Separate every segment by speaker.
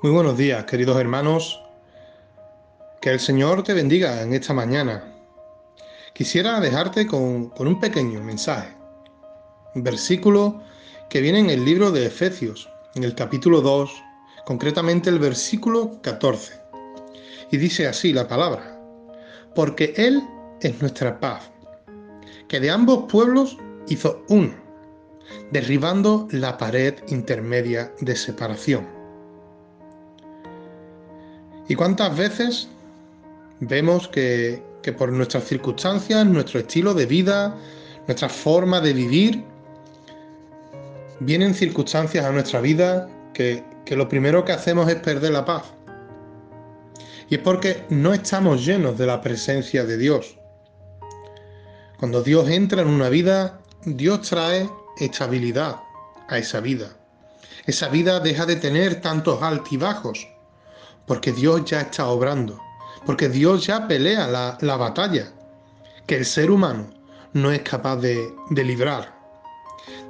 Speaker 1: Muy buenos días, queridos hermanos. Que el Señor te bendiga en esta mañana. Quisiera dejarte con, un pequeño mensaje. Un versículo que viene en el libro de Efesios, en el capítulo 2, concretamente el versículo 14. Y dice así la palabra. Porque Él es nuestra paz, que de ambos pueblos hizo uno, derribando la pared intermedia de separación ¿Y cuántas veces vemos que, por nuestras circunstancias, nuestro estilo de vida, nuestra forma de vivir, vienen circunstancias a nuestra vida que, que lo primero que hacemos es perder la paz? Y es porque no estamos llenos de la presencia de Dios. Cuando Dios entra en una vida, Dios trae estabilidad a esa vida. Esa vida deja de tener tantos altibajos porque Dios ya está obrando, porque Dios ya pelea la, batalla que el ser humano no es capaz de, de librar.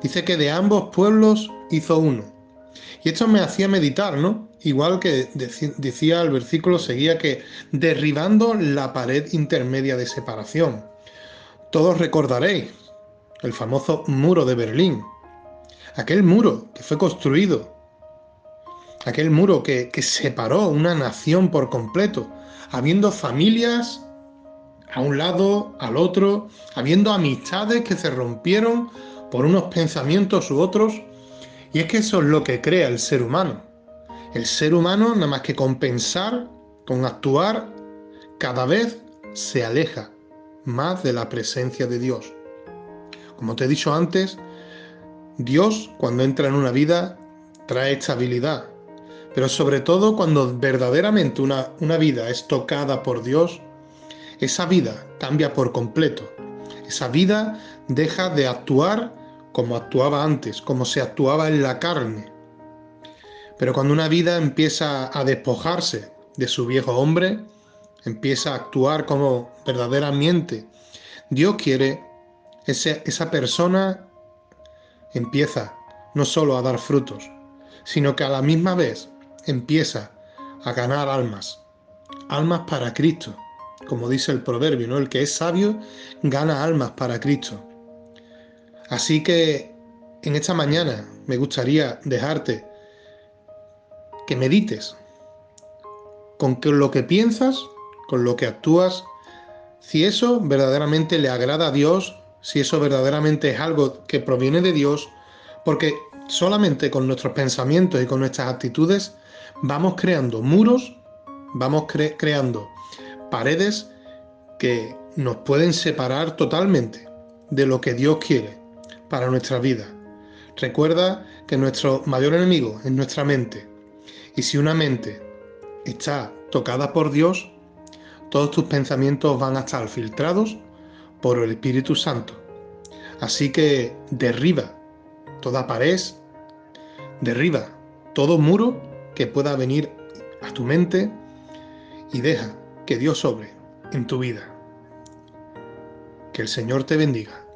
Speaker 1: Dice que de ambos pueblos hizo uno. Y esto me hacía meditar, ¿no? Igual que decía el versículo, seguía que derribando la pared intermedia de separación. Todos recordaréis el famoso muro de Berlín. Aquel muro que fue construido aquel muro que, separó una nación por completo, habiendo familias a un lado, al otro, habiendo amistades que se rompieron por unos pensamientos u otros. Y es que eso es lo que crea el ser humano. El ser humano, nada más que compensar, con actuar, cada vez se aleja más de la presencia de Dios. Como te he dicho antes, Dios cuando entra en una vida trae estabilidad, pero sobre todo cuando verdaderamente una, una vida es tocada por Dios, esa vida cambia por completo. Esa vida deja de actuar como actuaba antes, como se actuaba en la carne. Pero cuando una vida empieza a despojarse de su viejo hombre, empieza a actuar como verdaderamente Dios quiere, esa persona empieza no solo a dar frutos, sino que a la misma vez empieza a ganar almas, almas para Cristo, como dice el proverbio, ¿no? El que es sabio gana almas para Cristo. Así que en esta mañana me gustaría dejarte que medites con lo que piensas, con lo que actúas, si eso verdaderamente le agrada a Dios, si eso verdaderamente es algo que proviene de Dios, porque solamente con nuestros pensamientos y con nuestras actitudes vamos creando muros, vamos creando paredes que nos pueden separar totalmente de lo que Dios quiere para nuestra vida. Recuerda que nuestro mayor enemigo es nuestra mente. Y si una mente está tocada por Dios, todos tus pensamientos van a estar filtrados por el Espíritu Santo. Así que derriba toda pared, derriba todo muro que pueda venir a tu mente y deja que Dios sobre en tu vida. Que el Señor te bendiga.